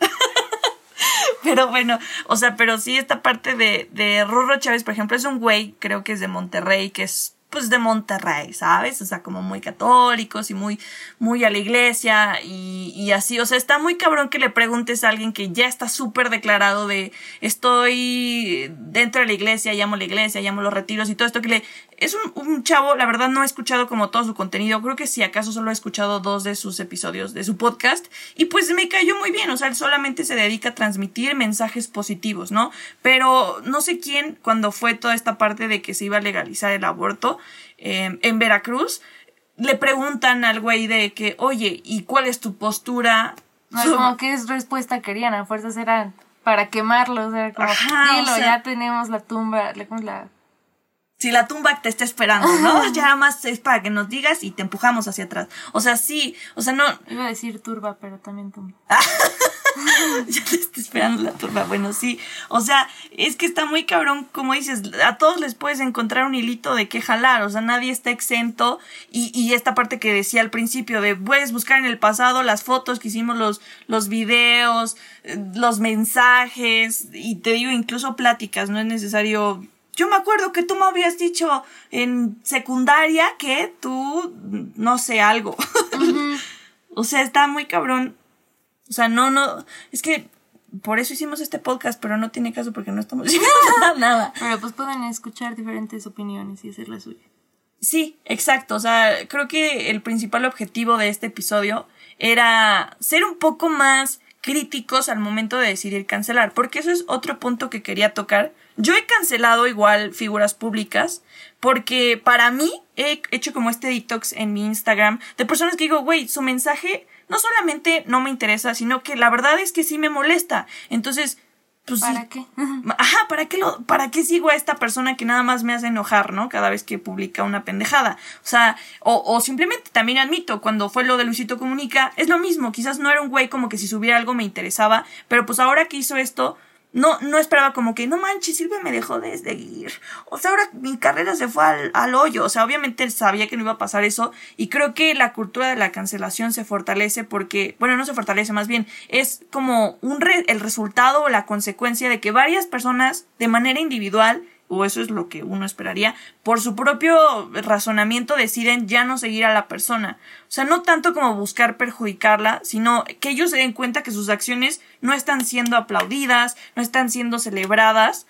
Speaker 1: Pero bueno, o sea, pero sí esta parte de, de Rorro Chávez, por ejemplo, es un güey, creo que es de Monterrey, que es pues de Monterrey, ¿sabes? O sea, como muy católicos y muy, muy a la iglesia y, y así. O sea, está muy cabrón que le preguntes a alguien que ya está súper declarado de estoy dentro de la iglesia, llamo la iglesia, llamo los retiros y todo esto que le... Es un, un chavo, la verdad no he escuchado como todo su contenido, creo que si acaso solo he escuchado dos de sus episodios de su podcast y pues me cayó muy bien, o sea, él solamente se dedica a transmitir mensajes positivos, ¿no? Pero no sé quién, cuando fue toda esta parte de que se iba a legalizar el aborto eh, en Veracruz, le preguntan al güey de que, oye, ¿y cuál es tu postura?
Speaker 2: No,
Speaker 1: sobre-
Speaker 2: como que es respuesta querían, a fuerzas eran para quemarlos, era como,
Speaker 1: Ajá, o sea-
Speaker 2: ya tenemos la tumba, la, ¿cómo es la?
Speaker 1: Si la tumba te está esperando, ¿no? Ya más es para que nos digas y te empujamos hacia atrás. O sea, sí, o sea, no,
Speaker 2: Iba a decir turba, pero también tumba.
Speaker 1: ya te está esperando la turba. Bueno, sí. O sea, es que está muy cabrón, como dices, a todos les puedes encontrar un hilito de qué jalar. O sea, nadie está exento. Y, y esta parte que decía al principio de puedes buscar en el pasado las fotos que hicimos, los, los videos, eh, los mensajes, y te digo, incluso pláticas, no es necesario. Yo me acuerdo que tú me habías dicho en secundaria que tú, no sé, algo. o sea, está muy cabrón o sea, no, no, es que por eso hicimos este podcast, pero no tiene caso porque no estamos diciendo nada.
Speaker 2: Pero pues pueden escuchar diferentes opiniones y hacer la suya.
Speaker 1: Sí, exacto. O sea, creo que el principal objetivo de este episodio era ser un poco más críticos al momento de decidir cancelar, porque eso es otro punto que quería tocar. Yo he cancelado igual figuras públicas, porque para mí he hecho como este detox en mi Instagram de personas que digo, güey, su mensaje no solamente no me interesa, sino que la verdad es que sí me molesta. Entonces, pues sí,
Speaker 2: ¿Para qué?
Speaker 1: Ajá, ¿para qué, lo, ¿para qué sigo a esta persona que nada más me hace enojar, ¿no? Cada vez que publica una pendejada. O sea, o, o simplemente también admito, cuando fue lo de Luisito Comunica, es lo mismo. Quizás no era un güey como que si subiera algo me interesaba, pero pues ahora que hizo esto, no, no esperaba como que, no manches, Silvia me dejó de seguir. O sea, ahora mi carrera se fue al, al hoyo. O sea, obviamente sabía que no iba a pasar eso. Y creo que la cultura de la cancelación se fortalece porque, bueno, no se fortalece, más bien, es como un re- el resultado o la consecuencia de que varias personas, de manera individual, o eso es lo que uno esperaría, por su propio razonamiento deciden ya no seguir a la persona. O sea, no tanto como buscar perjudicarla, sino que ellos se den cuenta que sus acciones no están siendo aplaudidas, no están siendo celebradas.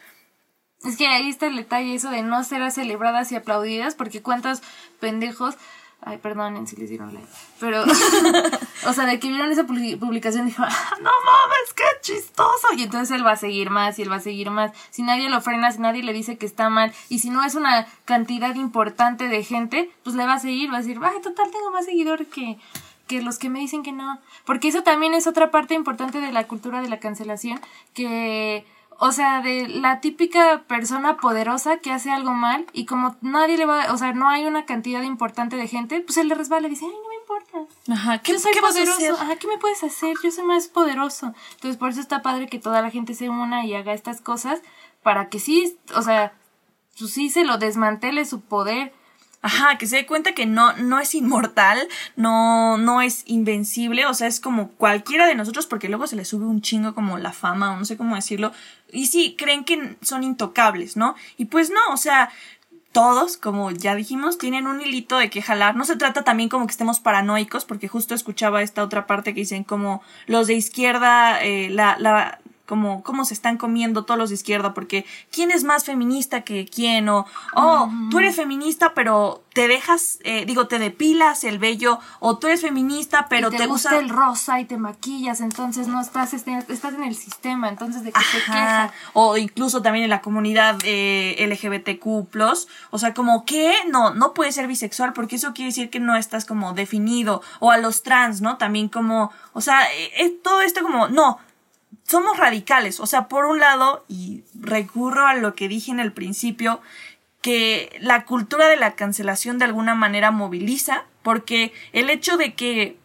Speaker 2: Es que ahí está el detalle, eso de no ser celebradas y aplaudidas, porque cuántos pendejos. Ay, perdonen si les dieron like. Pero, o sea, de que vieron esa publi- publicación dijo, "Ah, no mames, qué chistoso. Y entonces él va a seguir más y él va a seguir más. Si nadie lo frena, si nadie le dice que está mal, y si no es una cantidad importante de gente, pues le va a seguir, va a decir, ay, total, tengo más seguidores que, que los que me dicen que no. Porque eso también es otra parte importante de la cultura de la cancelación, que, o sea, de la típica persona poderosa que hace algo mal y como nadie le va, o sea, no hay una cantidad importante de gente, pues él le resbala y dice, ay, no importa.
Speaker 1: Ajá, ¿qué,
Speaker 2: Yo soy
Speaker 1: qué vas a
Speaker 2: poderoso.
Speaker 1: hacer?
Speaker 2: Ajá, ¿qué me puedes hacer? Yo soy más poderoso. Entonces, por eso está padre que toda la gente se una y haga estas cosas para que sí, o sea, sí se lo desmantele su poder.
Speaker 1: Ajá, que se dé cuenta que no, no es inmortal, no, no es invencible, o sea, es como cualquiera de nosotros, porque luego se le sube un chingo como la fama, o no sé cómo decirlo, y sí, creen que son intocables, ¿no? Y pues no, o sea, todos, como ya dijimos, tienen un hilito de que jalar. No se trata también como que estemos paranoicos, porque justo escuchaba esta otra parte que dicen como los de izquierda, eh, la, la, como cómo se están comiendo todos los de izquierda, porque quién es más feminista que quién, o, oh, tú eres feminista, pero te dejas, eh, digo, te depilas el vello, o tú eres feminista, pero
Speaker 2: Y
Speaker 1: te,
Speaker 2: gusta
Speaker 1: gusta
Speaker 2: el rosa y te maquillas, entonces no estás, este- estás en el sistema, entonces de que te quejas.
Speaker 1: O incluso también en la comunidad eh, LGBTQ. O sea, como que no, no puedes ser bisexual porque eso quiere decir que no estás como definido. O a los trans, ¿no? También como, o sea, eh, eh, todo esto como, no, somos radicales. O sea, por un lado, y recurro a lo que dije en el principio, que la cultura de la cancelación de alguna manera moviliza, porque el hecho de que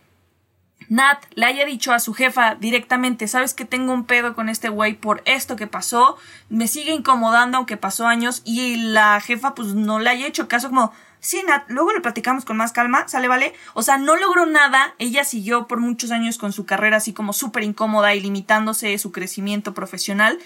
Speaker 1: Nat le haya dicho a su jefa directamente, sabes que tengo un pedo con este güey por esto que pasó, me sigue incomodando aunque pasó años y la jefa pues no le haya hecho caso como, sí Nat, luego lo platicamos con más calma, sale, vale, o sea, no logró nada, ella siguió por muchos años con su carrera así como súper incómoda y limitándose su crecimiento profesional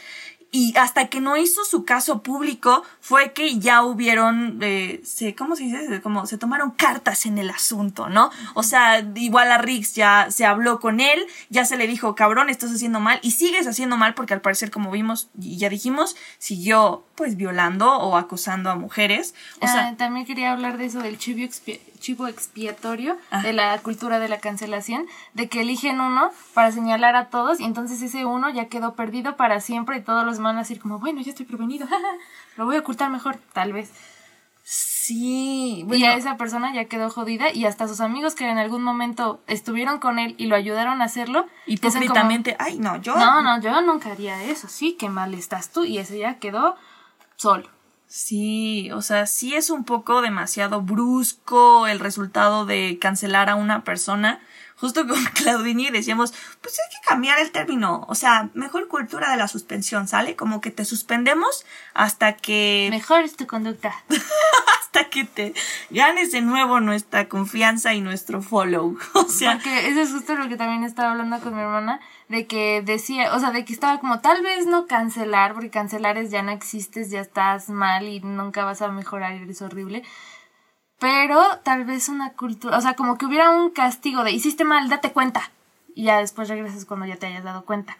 Speaker 1: y hasta que no hizo su caso público fue que ya hubieron, eh, se, ¿cómo se dice? Como se tomaron cartas en el asunto, ¿no? O sea, igual a Riggs ya se habló con él, ya se le dijo, cabrón, estás haciendo mal y sigues haciendo mal porque al parecer, como vimos y ya dijimos, siguió pues violando o acosando a mujeres. O sea,
Speaker 2: Ah, también quería hablar de eso del chivo, expi- chivo expiatorio,
Speaker 1: Ah.
Speaker 2: de la cultura de la cancelación, de que eligen uno para señalar a todos y entonces ese uno ya quedó perdido para siempre y todos los van a decir como, bueno, ya estoy prevenido, lo voy a ocultar mejor, tal vez.
Speaker 1: sí,
Speaker 2: y ya esa persona ya quedó jodida y hasta sus amigos que en algún momento estuvieron con él y lo ayudaron a hacerlo, dicen como,
Speaker 1: ay, no, yo...
Speaker 2: no, no, yo nunca haría eso, sí, qué mal estás tú y ese ya quedó solo.
Speaker 1: Sí, o sea, sí es un poco demasiado brusco el resultado de cancelar a una persona. Justo con Claudini decíamos, pues hay que cambiar el término, o sea, mejor cultura de la suspensión, ¿sale? Como que te suspendemos hasta que
Speaker 2: Mejor es tu conducta.
Speaker 1: hasta que te ganes de nuevo nuestra confianza y nuestro follow. O sea,
Speaker 2: Porque eso es justo lo que también estaba hablando con mi hermana, de que decía, o sea, de que estaba como, tal vez no cancelar, porque cancelar es ya no existes, ya estás mal y nunca vas a mejorar y eres horrible. Pero tal vez una cultura, o sea, como que hubiera un castigo de, hiciste mal, date cuenta. Y ya después regresas cuando ya te hayas dado cuenta.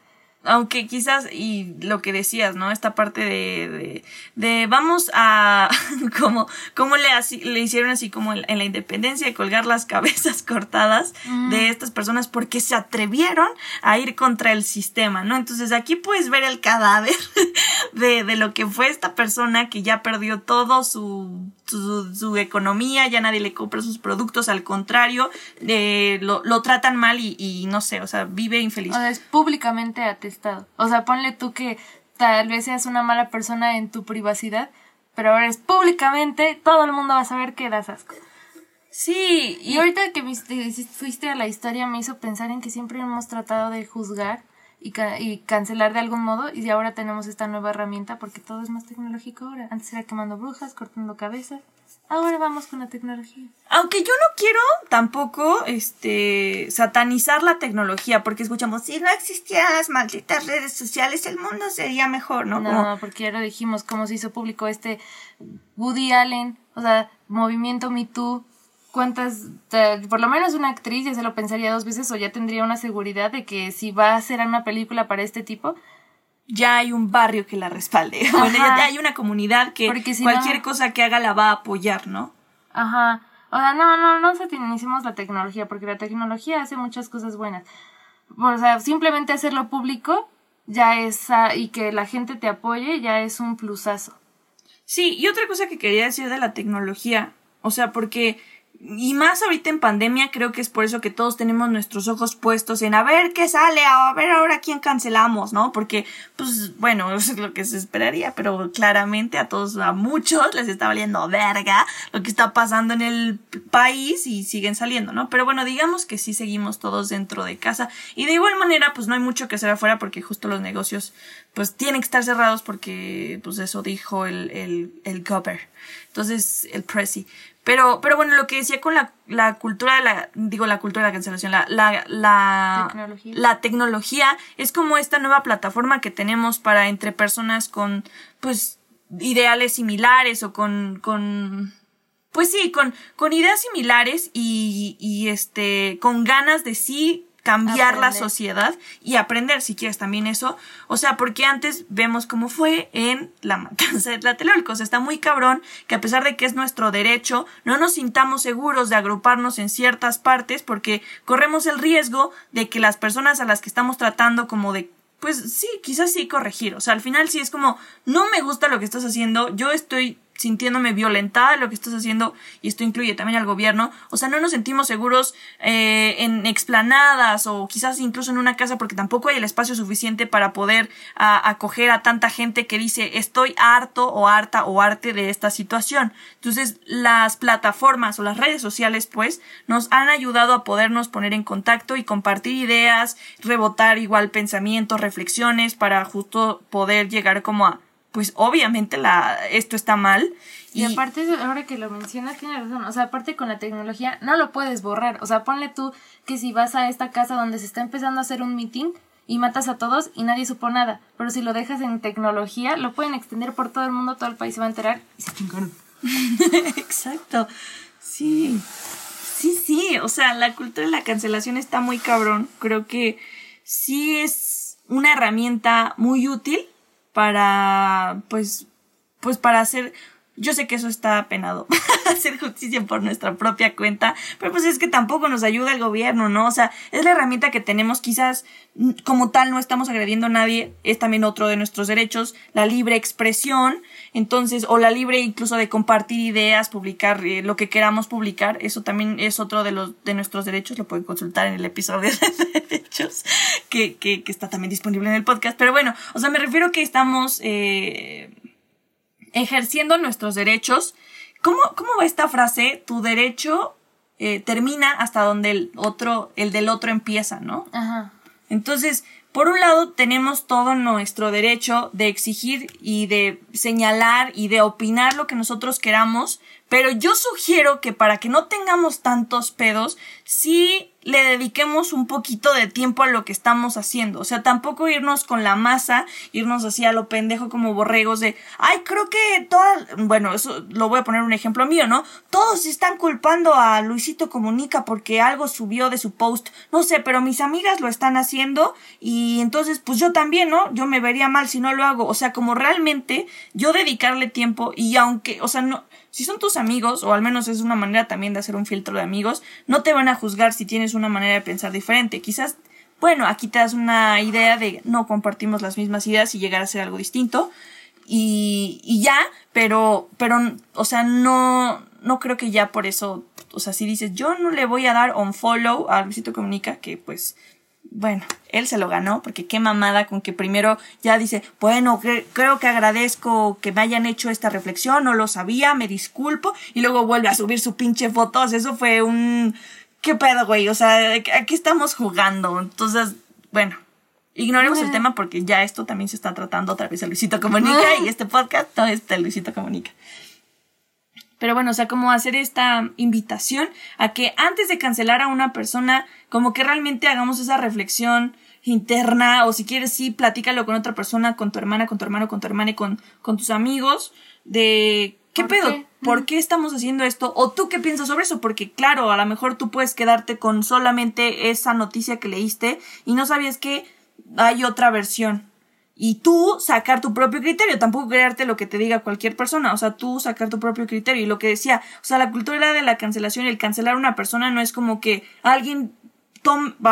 Speaker 1: Aunque quizás, y lo que decías, ¿no? Esta parte de, de, de vamos a, como, como le, así, le hicieron así como en, en la independencia de colgar las cabezas cortadas de estas personas porque se atrevieron a ir contra el sistema, ¿no? Entonces aquí puedes ver el cadáver de, de lo que fue esta persona que ya perdió todo su, su, su economía, ya nadie le compra sus productos, al contrario, eh, lo, lo tratan mal y, y no sé, o sea, vive infeliz.
Speaker 2: O sea, es públicamente atestado. O sea, ponle tú que tal vez seas una mala persona en tu privacidad, pero ahora es públicamente, todo el mundo va a saber que das asco.
Speaker 1: Sí,
Speaker 2: Y ahorita que fuiste a la historia me hizo pensar en que siempre hemos tratado de juzgar y, ca- y cancelar de algún modo y ahora tenemos esta nueva herramienta porque todo es más tecnológico ahora. Antes era quemando brujas, cortando cabezas. Ahora vamos con la tecnología.
Speaker 1: Aunque yo no quiero tampoco este satanizar la tecnología, porque escuchamos, si no existieran las malditas redes sociales, el mundo sería mejor, ¿no?
Speaker 2: No,
Speaker 1: Como-
Speaker 2: porque ya lo dijimos, cómo se hizo público este Woody Allen, o sea, movimiento Me Too. ¿Cuántas, por lo menos una actriz ya se lo pensaría dos veces o ya tendría una seguridad de que si va a hacer una película para este tipo,
Speaker 1: ya hay un barrio que la respalde. Bueno, ya, hay una comunidad que
Speaker 2: si
Speaker 1: cualquier
Speaker 2: no-
Speaker 1: cosa que haga la va a apoyar, ¿no?
Speaker 2: Ajá. O sea, no, no, no satanicemos la tecnología, porque la tecnología hace muchas cosas buenas. O sea, simplemente hacerlo público ya es, ah, y que la gente te apoye ya es un plusazo.
Speaker 1: Sí, y otra cosa que quería decir de la tecnología, o sea, porque, y más ahorita en pandemia, creo que es por eso que todos tenemos nuestros ojos puestos en a ver qué sale, a ver ahora quién cancelamos, ¿no? Porque, pues, bueno, eso es lo que se esperaría, pero claramente a todos, a muchos les está valiendo verga lo que está pasando en el país y siguen saliendo, ¿no? Pero bueno, digamos que sí seguimos todos dentro de casa y de igual manera, pues no hay mucho que hacer afuera porque justo los negocios, pues tienen que estar cerrados porque, pues eso dijo el, el, el Gopper. Entonces, el Prezi. Pero, pero bueno, lo que decía con la, la cultura de la, digo la cultura de la cancelación, la, la, la,
Speaker 2: Tecnología.
Speaker 1: la tecnología es como esta nueva plataforma que tenemos para entre personas con, pues, ideales similares o con, con, pues sí, con, con ideas similares y, y este, con ganas de sí cambiar la sociedad y aprender si quieres también eso. O sea, porque antes vemos cómo fue en la matanza de Tlatelolco. O sea, está muy cabrón que a pesar de que es nuestro derecho, no nos sintamos seguros de agruparnos en ciertas partes porque corremos el riesgo de que las personas a las que estamos tratando como de pues sí, quizás sí corregir. O sea, al final sí es como, no me gusta lo que estás haciendo, yo estoy sintiéndome violentada de lo que estás haciendo, y esto incluye también al gobierno. O sea, no nos sentimos seguros eh, en explanadas o quizás incluso en una casa porque tampoco hay el espacio suficiente para poder acoger a tanta gente que dice estoy harto o harta o arte de esta situación. Entonces, las plataformas o las redes sociales, pues, nos han ayudado a podernos poner en contacto y compartir ideas, rebotar igual pensamientos, reflexiones para justo poder llegar como a, pues obviamente la, esto está mal.
Speaker 2: Y, aparte, ahora que lo mencionas, tiene razón. O sea, aparte con la tecnología, no lo puedes borrar. O sea, ponle tú que si vas a esta casa donde se está empezando a hacer un meeting y matas a todos y nadie supo nada. Pero si lo dejas en tecnología, lo pueden extender por todo el mundo, todo el país se va a enterar y se chingaron.
Speaker 1: Exacto. Sí. Sí, sí. O sea, la cultura de la cancelación está muy cabrón. Creo que sí es una herramienta muy útil para, pues, pues para hacer. Yo sé que eso está penado, hacer justicia por nuestra propia cuenta, pero pues es que tampoco nos ayuda el gobierno, ¿no? O sea, es la herramienta que tenemos, quizás como tal no estamos agrediendo a nadie, es también otro de nuestros derechos, la libre expresión, entonces, o la libre incluso de compartir ideas, publicar eh, lo que queramos publicar, eso también es otro de los de nuestros derechos, lo pueden consultar en el episodio de derechos que, que, que está también disponible en el podcast, pero bueno, o sea, me refiero que estamos eh, ejerciendo nuestros derechos. ¿Cómo, ¿Cómo va esta frase? Tu derecho eh, termina hasta donde el otro, el del otro empieza, ¿no?
Speaker 2: Ajá.
Speaker 1: Entonces, por un lado, tenemos todo nuestro derecho de exigir y de señalar y de opinar lo que nosotros queramos, pero yo sugiero que para que no tengamos tantos pedos, sí le dediquemos un poquito de tiempo a lo que estamos haciendo. O sea, tampoco irnos con la masa, irnos así a lo pendejo como borregos de, ay, creo que todas, bueno, eso lo voy a poner un ejemplo mío, ¿no? Todos están culpando a Luisito Comunica porque algo subió de su post. No sé, pero mis amigas lo están haciendo y entonces, pues yo también, ¿no? Yo me vería mal si no lo hago. O sea, como realmente yo dedicarle tiempo y aunque, o sea, no, si son tus amigos, o al menos es una manera también de hacer un filtro de amigos, no te van a juzgar si tienes una manera de pensar diferente. Quizás, bueno, aquí te das una idea de no compartimos las mismas ideas y llegar a ser algo distinto. Y, y ya, pero, pero, o sea, no, no creo que ya por eso, o sea, si dices, yo no le voy a dar un follow a Luisito Comunica, que pues, bueno, él se lo ganó, porque qué mamada con que primero ya dice, bueno, cre- creo que agradezco que me hayan hecho esta reflexión, no lo sabía, me disculpo, y luego vuelve a subir su pinche foto, o sea, eso fue un... ¿Qué pedo, güey? O sea, aquí estamos jugando, entonces, bueno. Ignoremos el tema porque ya esto también se está tratando otra vez de Luisito Comunica y este podcast todo es de Luisito Comunica. Pero bueno, o sea, como hacer esta invitación a que antes de cancelar a una persona, como que realmente hagamos esa reflexión interna, o si quieres, sí, platícalo con otra persona, con tu hermana, con tu hermano, con tu hermana y con, con tus amigos, de qué
Speaker 2: ¿Por
Speaker 1: pedo,
Speaker 2: qué?
Speaker 1: por qué estamos haciendo esto, o tú qué piensas sobre eso, porque claro, a lo mejor tú puedes quedarte con solamente esa noticia que leíste y no sabías que hay otra versión. Y tú sacar tu propio criterio, tampoco crearte lo que te diga cualquier persona, o sea, tú sacar tu propio criterio. Y lo que decía, o sea, la cultura de la cancelación y el cancelar a una persona no es como que alguien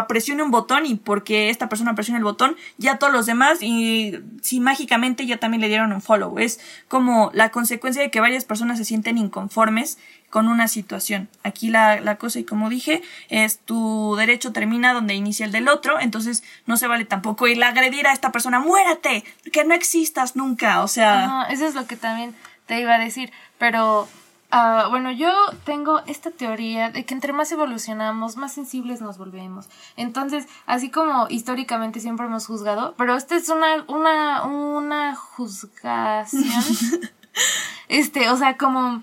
Speaker 1: presione un botón y porque esta persona presiona el botón, ya todos los demás y si mágicamente ya también le dieron un follow. Es como la consecuencia de que varias personas se sienten inconformes con una situación. Aquí la, la cosa, y como dije, es tu derecho termina donde inicia el del otro, entonces no se vale tampoco ir a agredir a esta persona, muérate, que no existas nunca, o sea...
Speaker 2: eso es lo que también te iba a decir, pero Ah, bueno, yo tengo esta teoría de que entre más evolucionamos, más sensibles nos volvemos. Entonces, así como históricamente siempre hemos juzgado, pero esta es una, una, una juzgación. este, o sea, como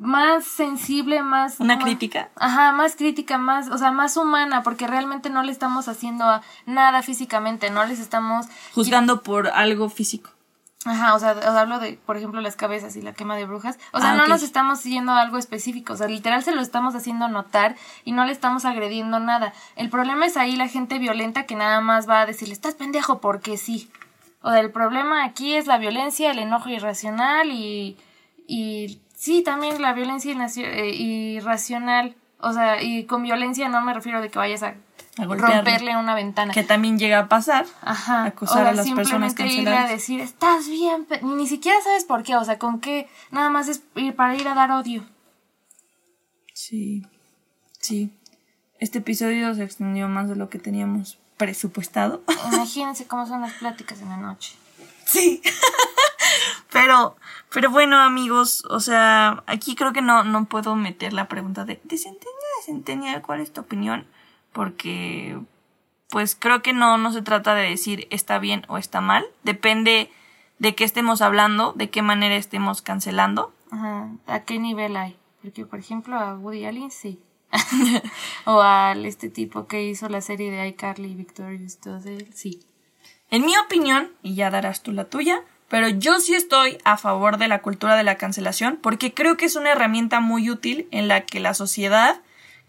Speaker 2: más sensible, más...
Speaker 1: Una crítica.
Speaker 2: Ajá, más crítica, más, o sea, más humana, porque realmente no le estamos haciendo nada físicamente, no les estamos...
Speaker 1: Juzgando por algo físico.
Speaker 2: Ajá, o sea, os hablo de, por ejemplo, las cabezas y la quema de brujas. O sea, ah, no nos estamos siguiendo algo específico. O sea, literal se lo estamos haciendo notar y no le estamos agrediendo nada. El problema es ahí la gente violenta que nada más va a decirle, estás pendejo porque sí. O sea, el problema aquí es la violencia, el enojo irracional y, y sí, también la violencia eh, irracional. O sea, y con violencia no me refiero de que vayas a romperle una ventana.
Speaker 1: Que también llega a pasar. Ajá. Acusar a las personas
Speaker 2: canceladas. a decir, estás bien, ni siquiera sabes por qué, o sea, con qué, nada más es ir para ir a dar odio.
Speaker 1: Sí, sí. Este episodio se extendió más de lo que teníamos presupuestado.
Speaker 2: Imagínense cómo son las pláticas en la noche.
Speaker 1: Sí. pero, pero bueno, amigos, o sea, aquí creo que no, no puedo meter la pregunta de, ¿de centenia, ¿Cuál es tu opinión? Porque pues creo que no, no se trata de decir está bien o está mal, depende de qué estemos hablando, de qué manera estemos cancelando.
Speaker 2: Ajá, a qué nivel hay, porque por ejemplo a Woody Allen sí. o al este tipo que hizo la serie de iCarly y Victorious, todo sí.
Speaker 1: En mi opinión, y ya darás tú la tuya, pero yo sí estoy a favor de la cultura de la cancelación porque creo que es una herramienta muy útil en la que la sociedad,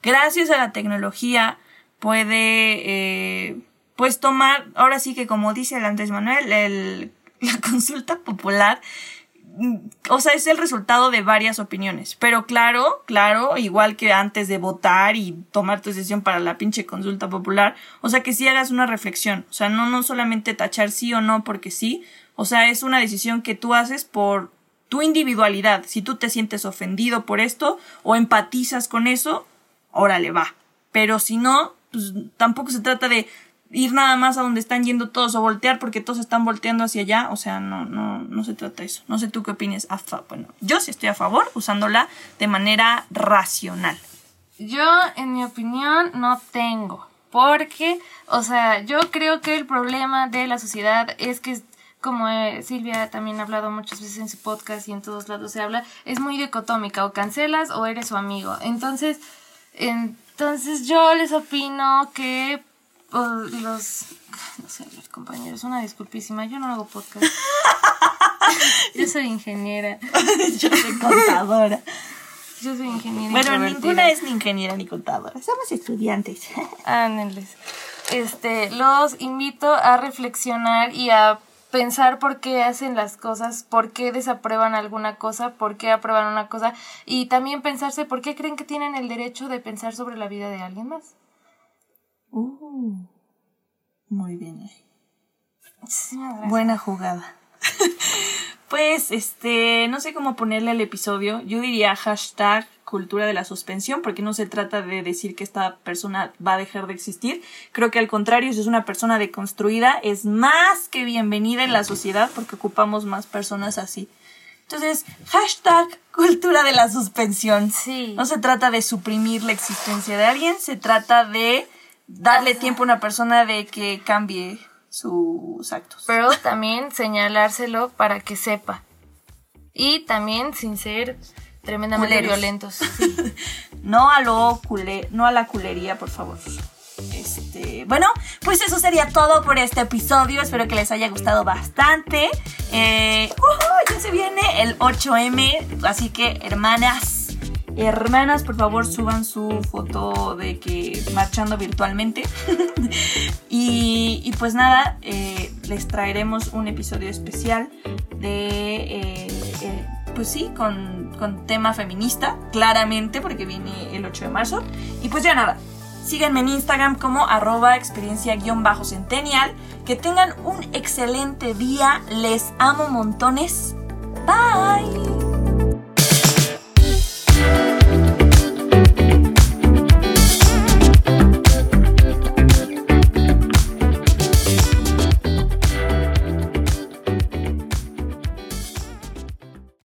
Speaker 1: gracias a la tecnología, puede eh, pues tomar, ahora sí que como dice el Andrés Manuel, el, la consulta popular, mm, o sea, es el resultado de varias opiniones. Pero claro, claro, igual que antes de votar y tomar tu decisión para la pinche consulta popular, o sea, que sí hagas una reflexión. O sea, no, no solamente tachar sí o no porque sí. O sea, es una decisión que tú haces por tu individualidad. Si tú te sientes ofendido por esto o empatizas con eso, órale, va. Pero si no, pues tampoco se trata de ir nada más a donde están yendo todos o voltear porque todos están volteando hacia allá. O sea, no, no, no se trata de eso. No sé tú qué opinas. bueno, yo sí estoy a favor usándola de manera racional.
Speaker 2: Yo, en mi opinión, no tengo. Porque, o sea, yo creo que el problema de la sociedad es que como eh, Silvia también ha hablado muchas veces en su podcast y en todos lados se habla, es muy dicotómica, o cancelas o eres su amigo. Entonces, en, entonces yo les opino que pues, los, no sé, los compañeros, una disculpísima, yo no hago podcast. yo soy ingeniera.
Speaker 1: yo soy contadora.
Speaker 2: Yo soy ingeniera.
Speaker 1: Bueno, ninguna es ni ingeniera ni contadora, somos estudiantes.
Speaker 2: Ándenles. Este, los invito a reflexionar y a pensar por qué hacen las cosas, por qué desaprueban alguna cosa, por qué aprueban una cosa y también pensarse por qué creen que tienen el derecho de pensar sobre la vida de alguien más.
Speaker 1: Uh, muy bien. Buena jugada. pues, este, no sé cómo ponerle al episodio. Yo diría hashtag cultura de la suspensión, porque no se trata de decir que esta persona va a dejar de existir. Creo que al contrario, si es una persona deconstruida, es más que bienvenida en la sociedad porque ocupamos más personas así. Entonces, hashtag cultura de la suspensión.
Speaker 2: Sí.
Speaker 1: No se trata de suprimir la existencia de alguien, se trata de darle tiempo a una persona de que cambie sus actos.
Speaker 2: Pero también señalárselo para que sepa. Y también sin ser tremendamente violentos.
Speaker 1: no a lo culé, no a la culería, por favor. Este, bueno, pues eso sería todo por este episodio. Espero que les haya gustado bastante. Eh, ya se viene el 8M, así que hermanas, hermanas, por favor suban su foto de que marchando virtualmente. y, pues nada, eh, les traeremos un episodio especial de, eh, eh, pues sí, con, con tema feminista, claramente, porque viene el 8 de marzo. Y pues ya nada, síganme en Instagram como arroba experiencia-centennial. Que tengan un excelente día, les amo montones. Bye.